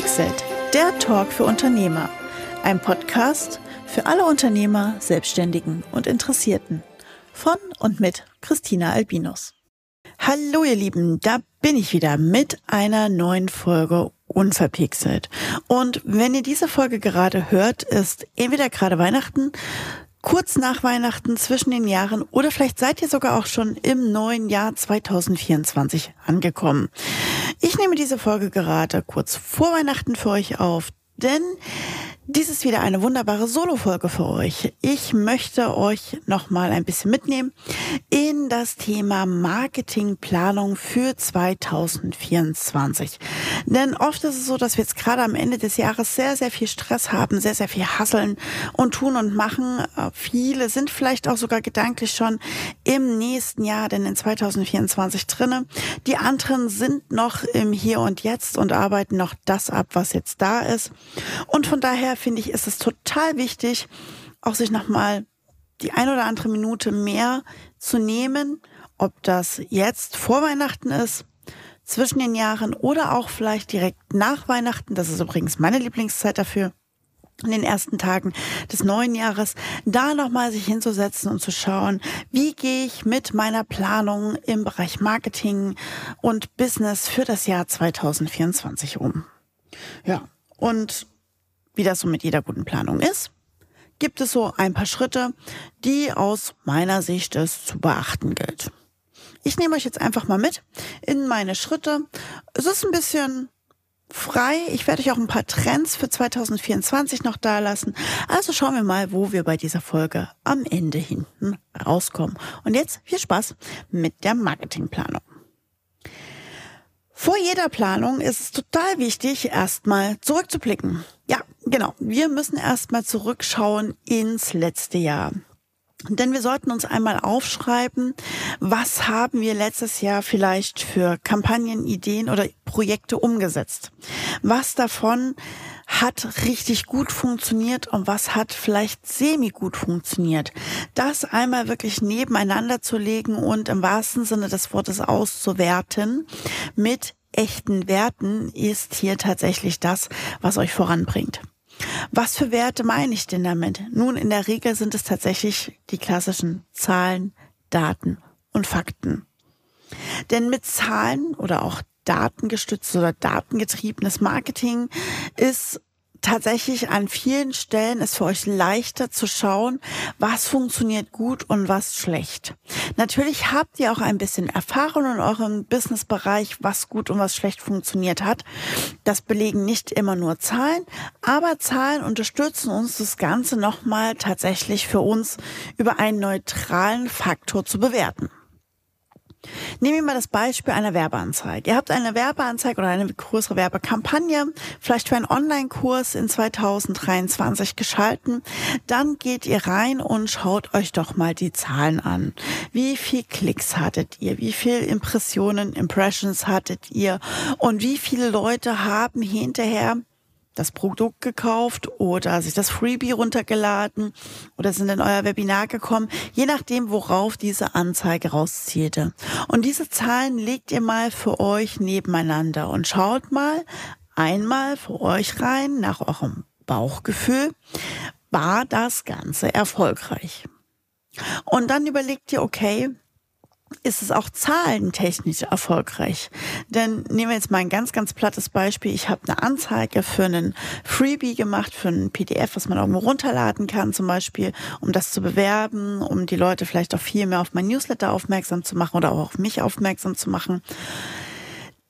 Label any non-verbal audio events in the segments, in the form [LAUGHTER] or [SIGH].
Verpixelt, der Talk für Unternehmer. Ein Podcast für alle Unternehmer, Selbstständigen und Interessierten. Von und mit Christina Albinus. Hallo ihr Lieben, da bin ich wieder mit einer neuen Folge Unverpixelt. Und wenn ihr diese Folge gerade hört, ist entweder gerade Weihnachten, kurz nach Weihnachten zwischen den Jahren oder vielleicht seid ihr sogar auch schon im neuen Jahr 2024 angekommen. Ich nehme diese Folge gerade kurz vor Weihnachten für euch auf, denn dies ist wieder eine wunderbare Solo-Folge für euch. Ich möchte euch nochmal ein bisschen mitnehmen in das Thema Marketingplanung für 2024. Denn oft ist es so, dass wir jetzt gerade am Ende des Jahres sehr, sehr viel Stress haben, sehr, sehr viel hasseln und tun und machen. Viele sind vielleicht auch sogar gedanklich schon im nächsten Jahr, denn in 2024 drinne. Die anderen sind noch im Hier und Jetzt und arbeiten noch das ab, was jetzt da ist. Und von daher finde ich, ist es total wichtig, auch sich nochmal die ein oder andere Minute mehr zu nehmen, ob das jetzt vor Weihnachten ist, zwischen den Jahren oder auch vielleicht direkt nach Weihnachten. Das ist übrigens meine Lieblingszeit dafür. In den ersten Tagen des neuen Jahres, da nochmal sich hinzusetzen und zu schauen, wie gehe ich mit meiner Planung im Bereich Marketing und Business für das Jahr 2024 um. Ja, und wie das so mit jeder guten Planung ist, gibt es so ein paar Schritte, die aus meiner Sicht es zu beachten gilt. Ich nehme euch jetzt einfach mal mit in meine Schritte. Es ist ein bisschen frei. Ich werde euch auch ein paar Trends für 2024 noch da lassen. Also schauen wir mal, wo wir bei dieser Folge am Ende hinten rauskommen. Und jetzt viel Spaß mit der Marketingplanung. Vor jeder Planung ist es total wichtig, erstmal zurückzublicken. Ja, genau. Wir müssen erstmal zurückschauen ins letzte Jahr. Denn wir sollten uns einmal aufschreiben, was haben wir letztes Jahr vielleicht für Kampagnen, Ideen oder Projekte umgesetzt. Was davon hat richtig gut funktioniert und was hat vielleicht semi gut funktioniert. Das einmal wirklich nebeneinander zu legen und im wahrsten Sinne des Wortes auszuwerten mit echten Werten ist hier tatsächlich das, was euch voranbringt. Was für Werte meine ich denn damit? Nun, in der Regel sind es tatsächlich die klassischen Zahlen, Daten und Fakten. Denn mit Zahlen oder auch datengestütztes oder datengetriebenes Marketing ist tatsächlich an vielen Stellen ist für euch leichter zu schauen, was funktioniert gut und was schlecht. Natürlich habt ihr auch ein bisschen Erfahrung in eurem Businessbereich, was gut und was schlecht funktioniert hat. Das belegen nicht immer nur Zahlen, aber Zahlen unterstützen uns das Ganze nochmal tatsächlich für uns über einen neutralen Faktor zu bewerten. Nehmen wir mal das Beispiel einer Werbeanzeige. Ihr habt eine Werbeanzeige oder eine größere Werbekampagne, vielleicht für einen Online-Kurs in 2023 geschalten. Dann geht ihr rein und schaut euch doch mal die Zahlen an. Wie viel Klicks hattet ihr? Wie viel Impressionen, Impressions hattet ihr? Und wie viele Leute haben hinterher das Produkt gekauft oder sich das Freebie runtergeladen oder sind in euer Webinar gekommen, je nachdem, worauf diese Anzeige rauszielte. Und diese Zahlen legt ihr mal für euch nebeneinander und schaut mal einmal für euch rein nach eurem Bauchgefühl, war das Ganze erfolgreich? Und dann überlegt ihr, okay, ist es auch zahlentechnisch erfolgreich. Denn nehmen wir jetzt mal ein ganz, ganz plattes Beispiel. Ich habe eine Anzeige für einen Freebie gemacht, für ein PDF, was man irgendwo runterladen kann, zum Beispiel, um das zu bewerben, um die Leute vielleicht auch viel mehr auf mein Newsletter aufmerksam zu machen oder auch auf mich aufmerksam zu machen.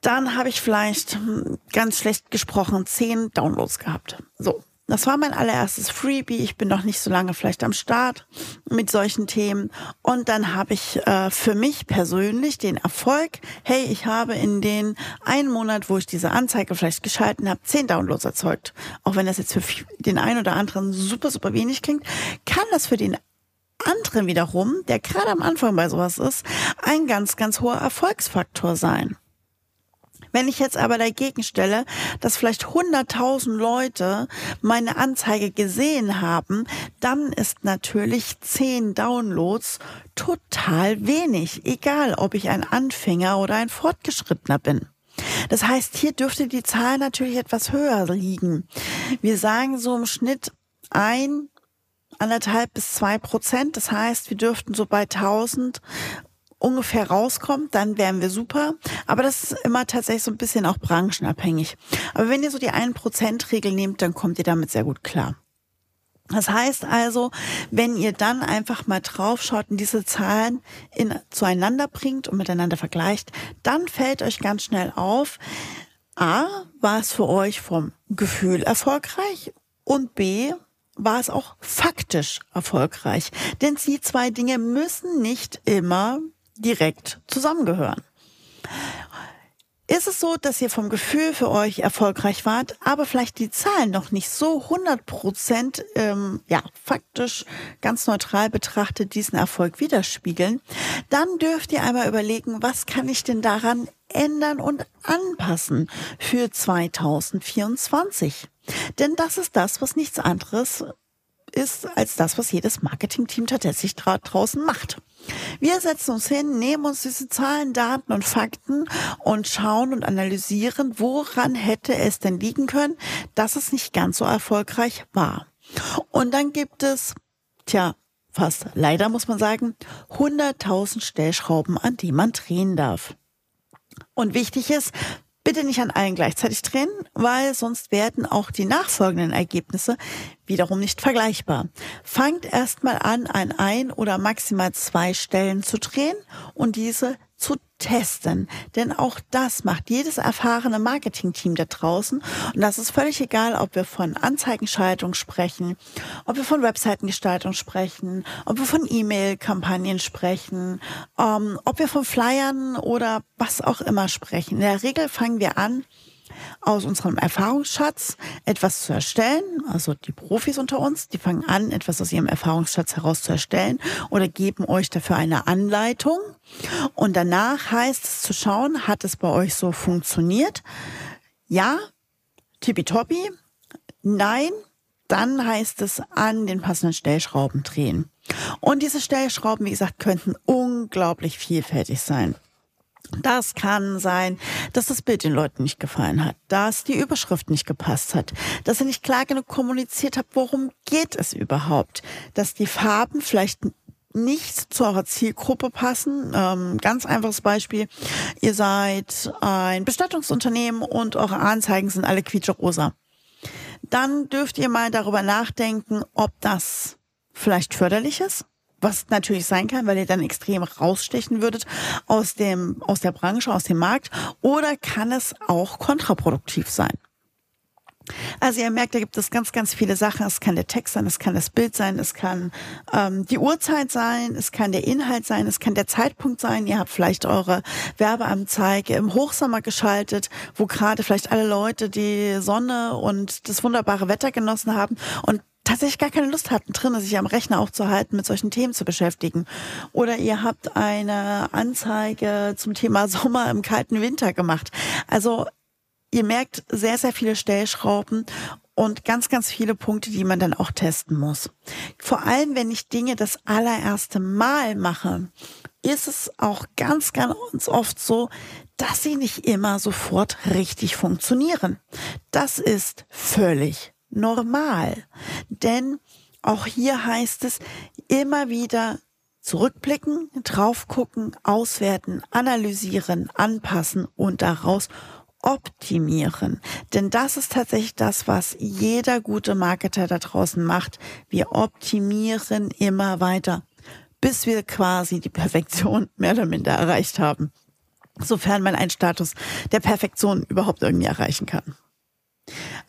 Dann habe ich vielleicht hm, ganz schlecht gesprochen zehn Downloads gehabt. So, das war mein allererstes Freebie. Ich bin noch nicht so lange vielleicht am Start mit solchen Themen. Und dann habe ich äh, für mich persönlich den Erfolg, hey, ich habe in den einen Monat, wo ich diese Anzeige vielleicht geschalten habe, zehn Downloads erzeugt. Auch wenn das jetzt für den einen oder anderen super, super wenig klingt, kann das für den anderen wiederum, der gerade am Anfang bei sowas ist, ein ganz, ganz hoher Erfolgsfaktor sein. Wenn ich jetzt aber dagegen stelle, dass vielleicht 100.000 Leute meine Anzeige gesehen haben, dann ist natürlich 10 Downloads total wenig, egal ob ich ein Anfänger oder ein Fortgeschrittener bin. Das heißt, hier dürfte die Zahl natürlich etwas höher liegen. Wir sagen so im Schnitt ein, anderthalb bis zwei Prozent. Das heißt, wir dürften so bei 1000 ungefähr rauskommen, dann wären wir super. Aber das ist immer tatsächlich so ein bisschen auch branchenabhängig. Aber wenn ihr so die 1%-Regel nehmt, dann kommt ihr damit sehr gut klar. Das heißt also, wenn ihr dann einfach mal draufschaut und diese Zahlen in, zueinander bringt und miteinander vergleicht, dann fällt euch ganz schnell auf, A, war es für euch vom Gefühl erfolgreich und B, war es auch faktisch erfolgreich. Denn die zwei Dinge müssen nicht immer direkt zusammengehören ist es so, dass ihr vom Gefühl für euch erfolgreich wart, aber vielleicht die Zahlen noch nicht so 100 Prozent, ähm, ja, faktisch ganz neutral betrachtet diesen Erfolg widerspiegeln, dann dürft ihr einmal überlegen, was kann ich denn daran ändern und anpassen für 2024? Denn das ist das, was nichts anderes ist als das, was jedes Marketingteam tatsächlich draußen macht. Wir setzen uns hin, nehmen uns diese Zahlen, Daten und Fakten und schauen und analysieren, woran hätte es denn liegen können, dass es nicht ganz so erfolgreich war. Und dann gibt es, tja, fast leider muss man sagen, 100.000 Stellschrauben, an die man drehen darf. Und wichtig ist, Bitte nicht an allen gleichzeitig drehen, weil sonst werden auch die nachfolgenden Ergebnisse wiederum nicht vergleichbar. Fangt erstmal an, an ein oder maximal zwei Stellen zu drehen und diese zu testen. Denn auch das macht jedes erfahrene Marketingteam da draußen. Und das ist völlig egal, ob wir von Anzeigenschaltung sprechen, ob wir von Webseitengestaltung sprechen, ob wir von E-Mail-Kampagnen sprechen, ähm, ob wir von Flyern oder was auch immer sprechen. In der Regel fangen wir an, aus unserem Erfahrungsschatz etwas zu erstellen. Also die Profis unter uns, die fangen an, etwas aus ihrem Erfahrungsschatz heraus zu erstellen oder geben euch dafür eine Anleitung. Und danach heißt es zu schauen, hat es bei euch so funktioniert? Ja, tippitoppi. Nein, dann heißt es an den passenden Stellschrauben drehen. Und diese Stellschrauben, wie gesagt, könnten unglaublich vielfältig sein. Das kann sein, dass das Bild den Leuten nicht gefallen hat, dass die Überschrift nicht gepasst hat, dass ihr nicht klar genug kommuniziert habt, worum geht es überhaupt, dass die Farben vielleicht nicht zu eurer Zielgruppe passen. Ähm, ganz einfaches Beispiel. Ihr seid ein Bestattungsunternehmen und eure Anzeigen sind alle quietsche-rosa. Dann dürft ihr mal darüber nachdenken, ob das vielleicht förderlich ist was natürlich sein kann, weil ihr dann extrem rausstechen würdet aus dem, aus der Branche, aus dem Markt, oder kann es auch kontraproduktiv sein? Also ihr merkt, da gibt es ganz, ganz viele Sachen. Es kann der Text sein, es kann das Bild sein, es kann ähm, die Uhrzeit sein, es kann der Inhalt sein, es kann der Zeitpunkt sein. Ihr habt vielleicht eure Werbeanzeige im Hochsommer geschaltet, wo gerade vielleicht alle Leute die Sonne und das wunderbare Wetter genossen haben und tatsächlich gar keine Lust hatten, drin sich am Rechner aufzuhalten, mit solchen Themen zu beschäftigen. Oder ihr habt eine Anzeige zum Thema [LAUGHS] Sommer im kalten Winter gemacht. Also ihr merkt sehr, sehr viele Stellschrauben und ganz, ganz viele Punkte, die man dann auch testen muss. Vor allem, wenn ich Dinge das allererste Mal mache, ist es auch ganz, ganz oft so, dass sie nicht immer sofort richtig funktionieren. Das ist völlig normal. Denn auch hier heißt es immer wieder zurückblicken, drauf gucken, auswerten, analysieren, anpassen und daraus optimieren. Denn das ist tatsächlich das, was jeder gute Marketer da draußen macht. Wir optimieren immer weiter, bis wir quasi die Perfektion [LAUGHS] mehr oder minder erreicht haben. Sofern man einen Status der Perfektion überhaupt irgendwie erreichen kann.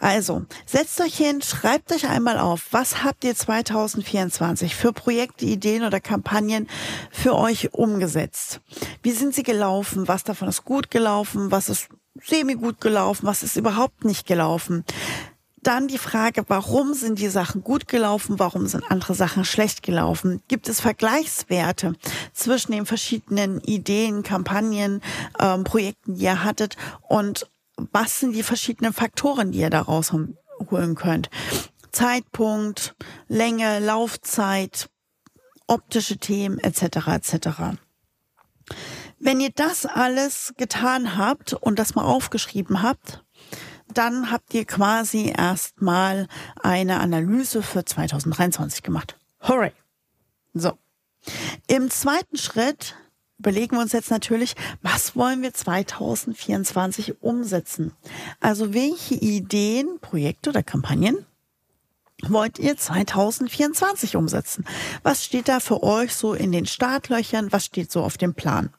Also, setzt euch hin, schreibt euch einmal auf, was habt ihr 2024 für Projekte, Ideen oder Kampagnen für euch umgesetzt? Wie sind sie gelaufen? Was davon ist gut gelaufen? Was ist semi gut gelaufen? Was ist überhaupt nicht gelaufen? Dann die Frage, warum sind die Sachen gut gelaufen, warum sind andere Sachen schlecht gelaufen? Gibt es Vergleichswerte zwischen den verschiedenen Ideen, Kampagnen, ähm, Projekten, die ihr hattet und was sind die verschiedenen Faktoren, die ihr da rausholen könnt. Zeitpunkt, Länge, Laufzeit, optische Themen etc. etc. Wenn ihr das alles getan habt und das mal aufgeschrieben habt, dann habt ihr quasi erstmal eine Analyse für 2023 gemacht. Hooray! So. Im zweiten Schritt überlegen wir uns jetzt natürlich, was wollen wir 2024 umsetzen? Also welche Ideen, Projekte oder Kampagnen wollt ihr 2024 umsetzen? Was steht da für euch so in den Startlöchern? Was steht so auf dem Plan?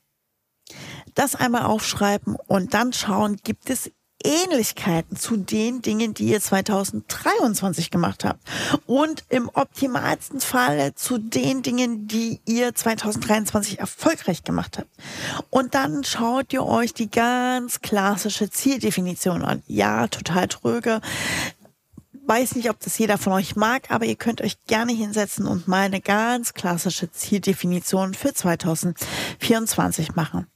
Das einmal aufschreiben und dann schauen, gibt es Ähnlichkeiten zu den Dingen, die ihr 2023 gemacht habt. Und im optimalsten Fall zu den Dingen, die ihr 2023 erfolgreich gemacht habt. Und dann schaut ihr euch die ganz klassische Zieldefinition an. Ja, total tröge weiß nicht, ob das jeder von euch mag, aber ihr könnt euch gerne hinsetzen und mal eine ganz klassische Zieldefinition für 2024 machen.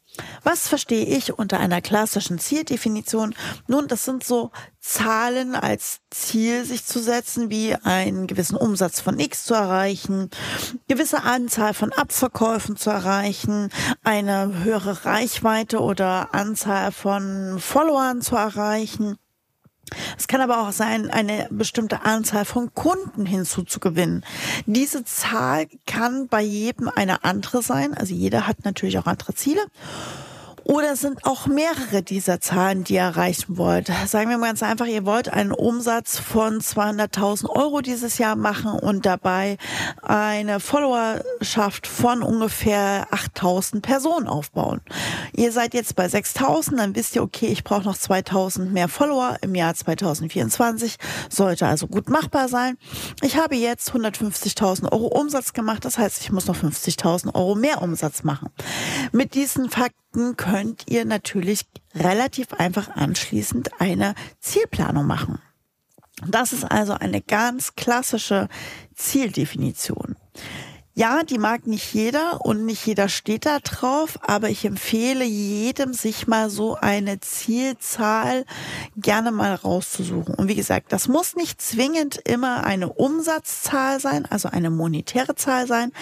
Was verstehe ich unter einer klassischen Zieldefinition? Nun, das sind so Zahlen als Ziel sich zu setzen, wie einen gewissen Umsatz von X zu erreichen, gewisse Anzahl von Abverkäufen zu erreichen, eine höhere Reichweite oder Anzahl von Followern zu erreichen es kann aber auch sein, eine bestimmte Anzahl von Kunden hinzuzugewinnen. Diese Zahl kann bei jedem eine andere sein. Also jeder hat natürlich auch andere Ziele. Oder sind auch mehrere dieser Zahlen, die ihr erreichen wollt? Sagen wir mal ganz einfach, ihr wollt einen Umsatz von 200.000 Euro dieses Jahr machen und dabei eine Followerschaft von ungefähr 8.000 Personen aufbauen. Ihr seid jetzt bei 6.000, dann wisst ihr, okay, ich brauche noch 2.000 mehr Follower im Jahr 2024. Sollte also gut machbar sein. Ich habe jetzt 150.000 Euro Umsatz gemacht. Das heißt, ich muss noch 50.000 Euro mehr Umsatz machen. Mit diesen Fakten Fakten könnt ihr natürlich relativ einfach anschließend eine Zielplanung machen. Das ist also eine ganz klassische Zieldefinition. Ja, die mag nicht jeder und nicht jeder steht da drauf, aber ich empfehle jedem, sich mal so eine Zielzahl gerne mal rauszusuchen. Und wie gesagt, das muss nicht zwingend immer eine Umsatzzahl sein, also eine monetäre Zahl sein.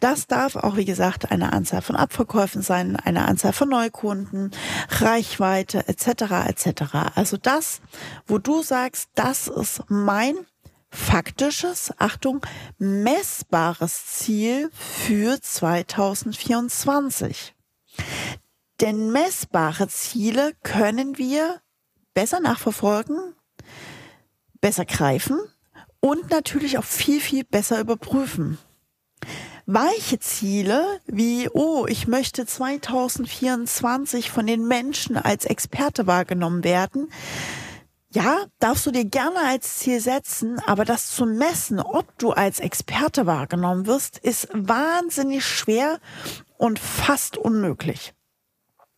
Das darf auch, wie gesagt, eine Anzahl von Abverkäufen sein, eine Anzahl von Neukunden, Reichweite etc. etc. Also das, wo du sagst, das ist mein faktisches, Achtung, messbares Ziel für 2024. Denn messbare Ziele können wir besser nachverfolgen, besser greifen und natürlich auch viel, viel besser überprüfen. Weiche Ziele wie, oh, ich möchte 2024 von den Menschen als Experte wahrgenommen werden, ja, darfst du dir gerne als Ziel setzen, aber das zu messen, ob du als Experte wahrgenommen wirst, ist wahnsinnig schwer und fast unmöglich.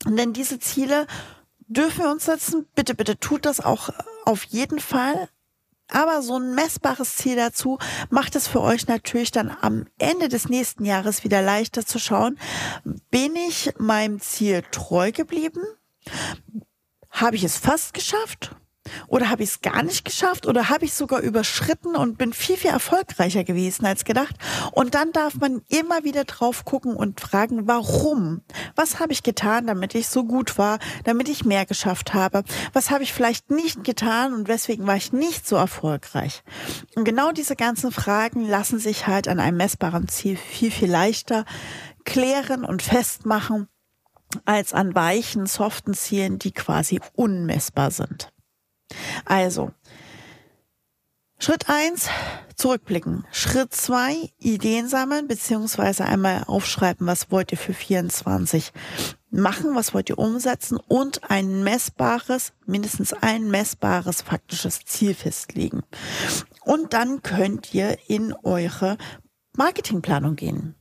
Denn diese Ziele dürfen wir uns setzen. Bitte, bitte tut das auch auf jeden Fall. Aber so ein messbares Ziel dazu macht es für euch natürlich dann am Ende des nächsten Jahres wieder leichter zu schauen, bin ich meinem Ziel treu geblieben? Habe ich es fast geschafft? Oder habe ich es gar nicht geschafft? Oder habe ich sogar überschritten und bin viel, viel erfolgreicher gewesen als gedacht? Und dann darf man immer wieder drauf gucken und fragen, warum? Was habe ich getan, damit ich so gut war, damit ich mehr geschafft habe? Was habe ich vielleicht nicht getan und weswegen war ich nicht so erfolgreich? Und genau diese ganzen Fragen lassen sich halt an einem messbaren Ziel viel, viel leichter klären und festmachen als an weichen, soften Zielen, die quasi unmessbar sind. Also, Schritt eins zurückblicken. Schritt zwei Ideen sammeln, beziehungsweise einmal aufschreiben, was wollt ihr für 24 machen, was wollt ihr umsetzen und ein messbares, mindestens ein messbares faktisches Ziel festlegen. Und dann könnt ihr in eure Marketingplanung gehen.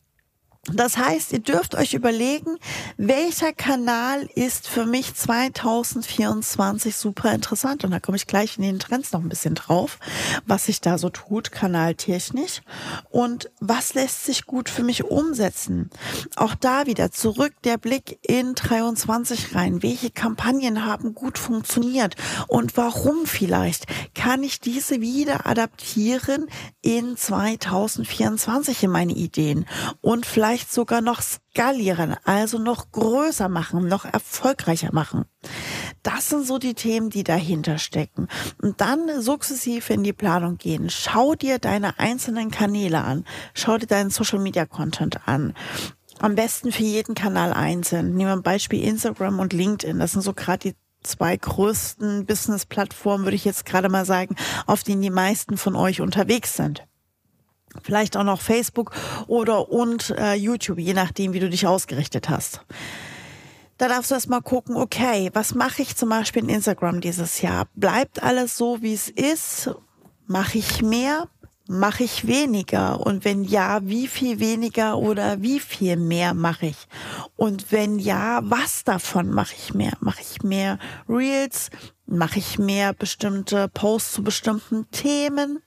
Das heißt, ihr dürft euch überlegen, welcher Kanal ist für mich 2024 super interessant. Und da komme ich gleich in den Trends noch ein bisschen drauf, was sich da so tut, kanaltechnisch. Und was lässt sich gut für mich umsetzen? Auch da wieder zurück der Blick in 23 rein. Welche Kampagnen haben gut funktioniert? Und warum vielleicht? Kann ich diese wieder adaptieren in 2024 in meine Ideen? Und vielleicht vielleicht sogar noch skalieren, also noch größer machen, noch erfolgreicher machen. Das sind so die Themen, die dahinter stecken. Und dann sukzessive in die Planung gehen. Schau dir deine einzelnen Kanäle an. Schau dir deinen Social Media Content an. Am besten für jeden Kanal einzeln. Nehmen wir ein Beispiel Instagram und LinkedIn. Das sind so gerade die zwei größten Business-Plattformen, würde ich jetzt gerade mal sagen, auf denen die meisten von euch unterwegs sind. Vielleicht auch noch Facebook oder und äh, YouTube, je nachdem, wie du dich ausgerichtet hast. Da darfst du erst mal gucken, okay, was mache ich zum Beispiel in Instagram dieses Jahr? Bleibt alles so, wie es ist? Mache ich mehr? Mache ich weniger? Und wenn ja, wie viel weniger oder wie viel mehr mache ich? Und wenn ja, was davon mache ich mehr? Mache ich mehr Reels? Mache ich mehr bestimmte Posts zu bestimmten Themen?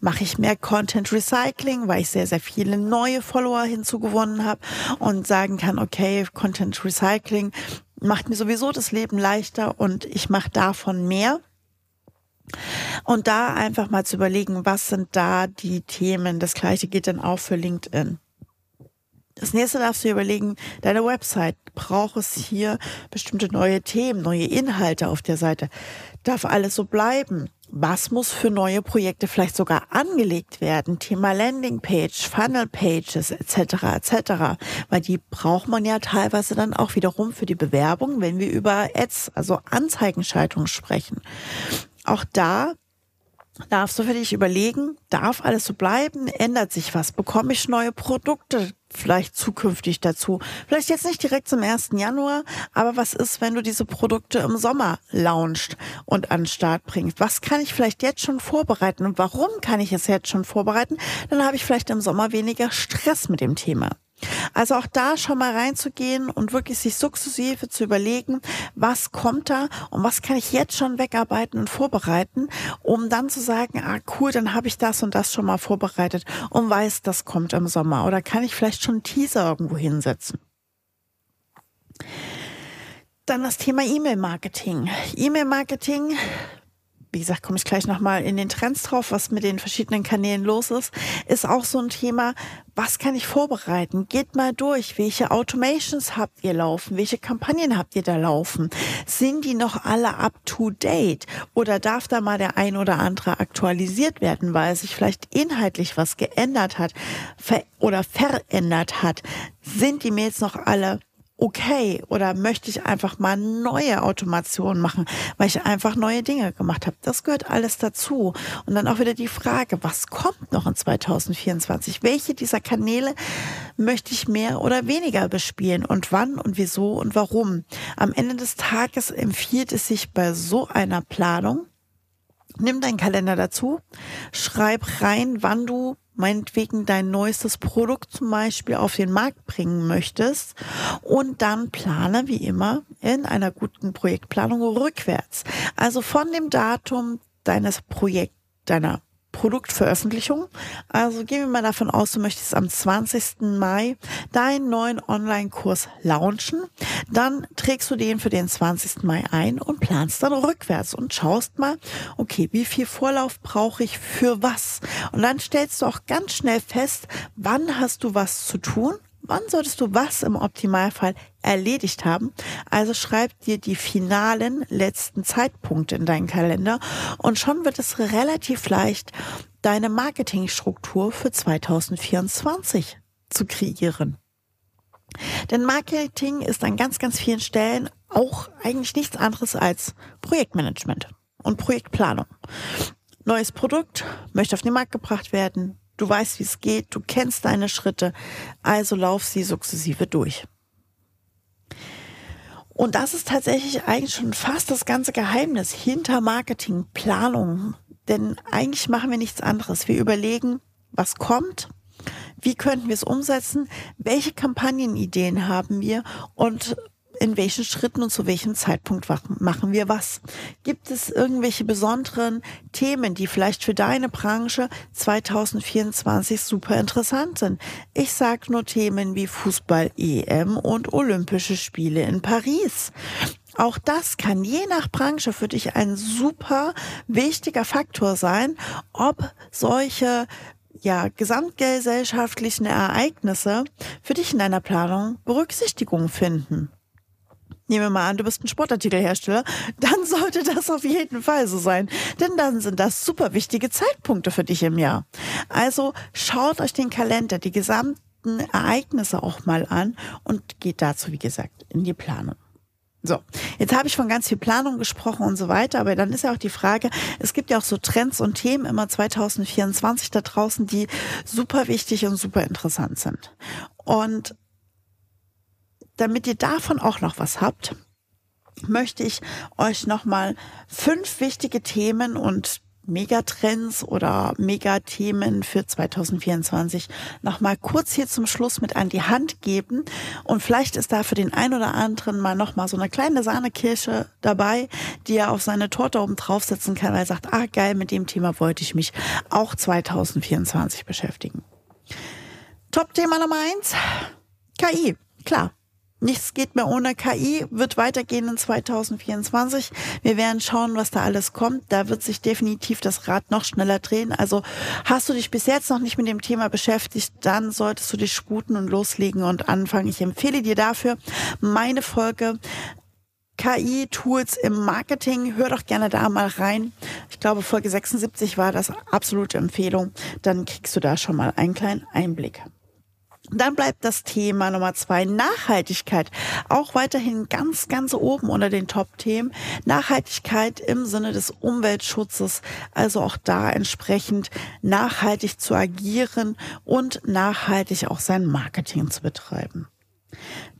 Mache ich mehr Content Recycling, weil ich sehr, sehr viele neue Follower hinzugewonnen habe und sagen kann, okay, Content Recycling macht mir sowieso das Leben leichter und ich mache davon mehr. Und da einfach mal zu überlegen, was sind da die Themen. Das gleiche geht dann auch für LinkedIn. Das nächste darfst du überlegen, deine Website, braucht es hier bestimmte neue Themen, neue Inhalte auf der Seite? Darf alles so bleiben? Was muss für neue Projekte vielleicht sogar angelegt werden? Thema Landingpage, Funnel Pages etc. etc. Weil die braucht man ja teilweise dann auch wiederum für die Bewerbung, wenn wir über Ads, also Anzeigenschaltung sprechen. Auch da darfst du für dich überlegen, darf alles so bleiben? Ändert sich was? Bekomme ich neue Produkte vielleicht zukünftig dazu? Vielleicht jetzt nicht direkt zum 1. Januar, aber was ist, wenn du diese Produkte im Sommer launchst und an den Start bringst? Was kann ich vielleicht jetzt schon vorbereiten? Und warum kann ich es jetzt schon vorbereiten? Dann habe ich vielleicht im Sommer weniger Stress mit dem Thema. Also auch da schon mal reinzugehen und wirklich sich sukzessive zu überlegen, was kommt da und was kann ich jetzt schon wegarbeiten und vorbereiten, um dann zu sagen, ah cool, dann habe ich das und das schon mal vorbereitet und weiß, das kommt im Sommer. Oder kann ich vielleicht schon einen Teaser irgendwo hinsetzen. Dann das Thema E-Mail-Marketing. E-Mail-Marketing wie gesagt, komme ich gleich nochmal in den Trends drauf, was mit den verschiedenen Kanälen los ist, ist auch so ein Thema, was kann ich vorbereiten? Geht mal durch, welche Automations habt ihr laufen? Welche Kampagnen habt ihr da laufen? Sind die noch alle up to date? Oder darf da mal der ein oder andere aktualisiert werden, weil sich vielleicht inhaltlich was geändert hat ver oder verändert hat? Sind die Mails noch alle okay oder möchte ich einfach mal neue Automationen machen, weil ich einfach neue Dinge gemacht habe. Das gehört alles dazu. Und dann auch wieder die Frage, was kommt noch in 2024? Welche dieser Kanäle möchte ich mehr oder weniger bespielen und wann und wieso und warum? Am Ende des Tages empfiehlt es sich bei so einer Planung, Nimm deinen Kalender dazu, schreib rein, wann du meinetwegen dein neuestes Produkt zum Beispiel auf den Markt bringen möchtest und dann plane wie immer in einer guten Projektplanung rückwärts. Also von dem Datum deines Projekts, deiner Produktveröffentlichung. Also gehen wir mal davon aus, du möchtest am 20. Mai deinen neuen Online-Kurs launchen. Dann trägst du den für den 20. Mai ein und planst dann rückwärts und schaust mal, okay, wie viel Vorlauf brauche ich für was? Und dann stellst du auch ganz schnell fest, wann hast du was zu tun Wann solltest du was im Optimalfall erledigt haben? Also schreib dir die finalen letzten Zeitpunkte in deinen Kalender und schon wird es relativ leicht, deine Marketingstruktur für 2024 zu kreieren. Denn Marketing ist an ganz, ganz vielen Stellen auch eigentlich nichts anderes als Projektmanagement und Projektplanung. Neues Produkt möchte auf den Markt gebracht werden, Du weißt, wie es geht, du kennst deine Schritte, also lauf sie sukzessive durch. Und das ist tatsächlich eigentlich schon fast das ganze Geheimnis hinter Marketingplanung. Denn eigentlich machen wir nichts anderes. Wir überlegen, was kommt, wie könnten wir es umsetzen, welche Kampagnenideen haben wir und in welchen Schritten und zu welchem Zeitpunkt machen wir was? Gibt es irgendwelche besonderen Themen, die vielleicht für deine Branche 2024 super interessant sind? Ich sage nur Themen wie Fußball EM und Olympische Spiele in Paris. Auch das kann je nach Branche für dich ein super wichtiger Faktor sein, ob solche ja, gesamtgesellschaftlichen Ereignisse für dich in deiner Planung Berücksichtigung finden. Nehmen wir mal an, du bist ein Sportartikelhersteller, dann sollte das auf jeden Fall so sein, denn dann sind das super wichtige Zeitpunkte für dich im Jahr. Also schaut euch den Kalender, die gesamten Ereignisse auch mal an und geht dazu, wie gesagt, in die Planung. So, jetzt habe ich von ganz viel Planung gesprochen und so weiter, aber dann ist ja auch die Frage, es gibt ja auch so Trends und Themen immer 2024 da draußen, die super wichtig und super interessant sind. Und damit ihr davon auch noch was habt, möchte ich euch nochmal fünf wichtige Themen und Megatrends oder Megathemen für 2024 nochmal kurz hier zum Schluss mit an die Hand geben. Und vielleicht ist da für den einen oder anderen mal nochmal so eine kleine Sahnekirsche dabei, die er auf seine Torte oben draufsetzen kann, weil er sagt, ah geil, mit dem Thema wollte ich mich auch 2024 beschäftigen. Top-Thema Nummer eins, KI. Klar, Nichts geht mehr ohne KI, wird weitergehen in 2024. Wir werden schauen, was da alles kommt. Da wird sich definitiv das Rad noch schneller drehen. Also hast du dich bis jetzt noch nicht mit dem Thema beschäftigt, dann solltest du dich sputen und loslegen und anfangen. Ich empfehle dir dafür meine Folge KI-Tools im Marketing. Hör doch gerne da mal rein. Ich glaube, Folge 76 war das absolute Empfehlung. Dann kriegst du da schon mal einen kleinen Einblick. Dann bleibt das Thema Nummer zwei, Nachhaltigkeit. Auch weiterhin ganz, ganz oben unter den Top-Themen. Nachhaltigkeit im Sinne des Umweltschutzes. Also auch da entsprechend nachhaltig zu agieren und nachhaltig auch sein Marketing zu betreiben.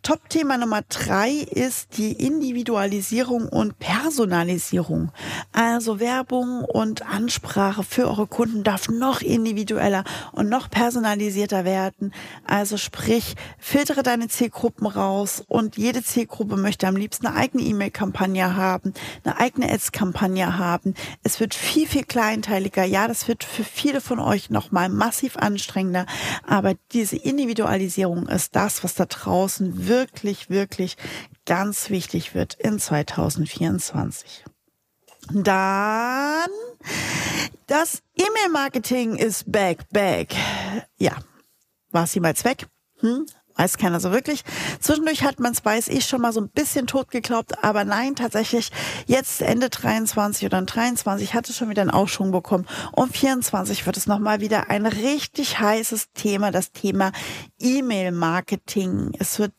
Top-Thema Nummer drei ist die Individualisierung und Personalisierung. Also Werbung und Ansprache für eure Kunden darf noch individueller und noch personalisierter werden. Also sprich, filtere deine Zielgruppen raus und jede Zielgruppe möchte am liebsten eine eigene E-Mail-Kampagne haben, eine eigene Ads-Kampagne haben. Es wird viel, viel kleinteiliger. Ja, das wird für viele von euch nochmal massiv anstrengender. Aber diese Individualisierung ist das, was da draußen wirklich, wirklich ganz wichtig wird in 2024. Dann das E-Mail-Marketing ist back, back. Ja, war es jemals weg? Hm? Weiß keiner so wirklich. Zwischendurch hat man es, weiß ich, schon mal so ein bisschen tot geglaubt, aber nein, tatsächlich, jetzt Ende 23 oder 23 hat es schon wieder einen Aufschwung bekommen. Um 24 wird es nochmal wieder ein richtig heißes Thema, das Thema E-Mail-Marketing. Es wird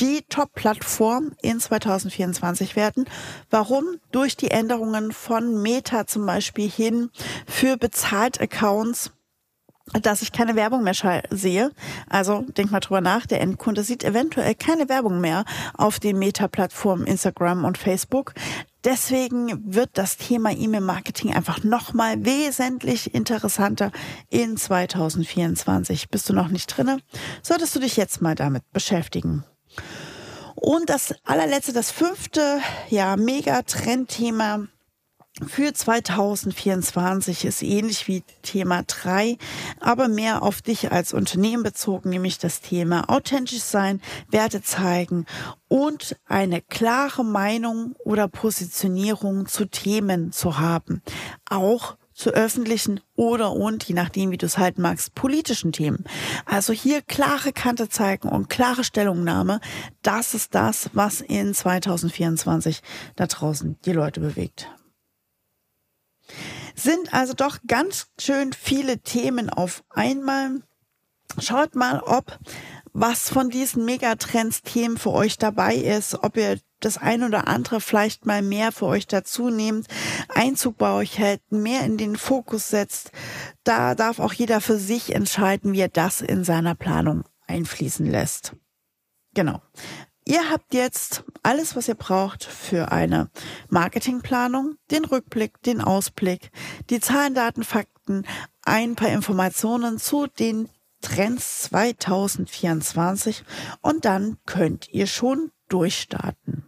die Top-Plattform in 2024 werden. Warum? Durch die Änderungen von Meta zum Beispiel hin für bezahlt Accounts dass ich keine Werbung mehr sehe. Also denk mal drüber nach, der Endkunde sieht eventuell keine Werbung mehr auf den Meta-Plattformen Instagram und Facebook. Deswegen wird das Thema E-Mail-Marketing einfach nochmal wesentlich interessanter in 2024. Bist du noch nicht drinne? Solltest du dich jetzt mal damit beschäftigen. Und das allerletzte, das fünfte, ja, mega Trendthema für 2024 ist ähnlich wie Thema 3, aber mehr auf dich als Unternehmen bezogen, nämlich das Thema authentisch sein, Werte zeigen und eine klare Meinung oder Positionierung zu Themen zu haben. Auch zu öffentlichen oder und, je nachdem, wie du es halt magst, politischen Themen. Also hier klare Kante zeigen und klare Stellungnahme. Das ist das, was in 2024 da draußen die Leute bewegt. Sind also doch ganz schön viele Themen auf einmal. Schaut mal, ob was von diesen Megatrends-Themen für euch dabei ist, ob ihr das ein oder andere vielleicht mal mehr für euch dazu nehmt, Einzug bei euch hält, mehr in den Fokus setzt. Da darf auch jeder für sich entscheiden, wie er das in seiner Planung einfließen lässt. Genau. Ihr habt jetzt alles, was ihr braucht für eine Marketingplanung, den Rückblick, den Ausblick, die Zahlen, Daten, Fakten, ein paar Informationen zu den Trends 2024 und dann könnt ihr schon durchstarten.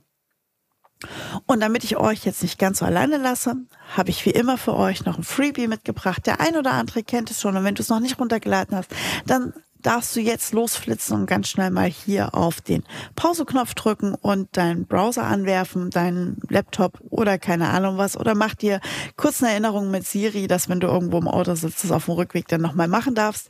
Und damit ich euch jetzt nicht ganz so alleine lasse, habe ich wie immer für euch noch ein Freebie mitgebracht. Der ein oder andere kennt es schon und wenn du es noch nicht runtergeladen hast, dann darfst du jetzt losflitzen und ganz schnell mal hier auf den Pause-Knopf drücken und deinen Browser anwerfen, deinen Laptop oder keine Ahnung was. Oder mach dir kurz eine Erinnerung mit Siri, dass wenn du irgendwo im Auto sitzt, das auf dem Rückweg dann nochmal machen darfst.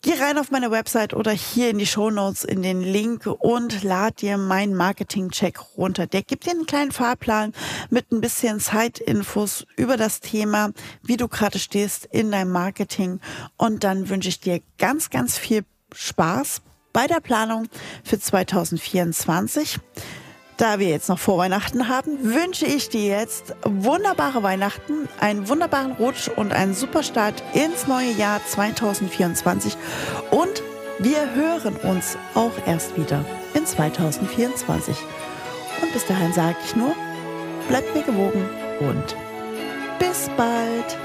Geh rein auf meine Website oder hier in die Show Notes in den Link und lad dir meinen Marketing-Check runter. Der gibt dir einen kleinen Fahrplan mit ein bisschen Zeitinfos über das Thema, wie du gerade stehst in deinem Marketing. Und dann wünsche ich dir ganz, ganz viel Spaß bei der Planung für 2024 da wir jetzt noch vor Weihnachten haben, wünsche ich dir jetzt wunderbare Weihnachten, einen wunderbaren Rutsch und einen super Start ins neue Jahr 2024. Und wir hören uns auch erst wieder in 2024. Und bis dahin sage ich nur, bleibt mir gewogen und bis bald.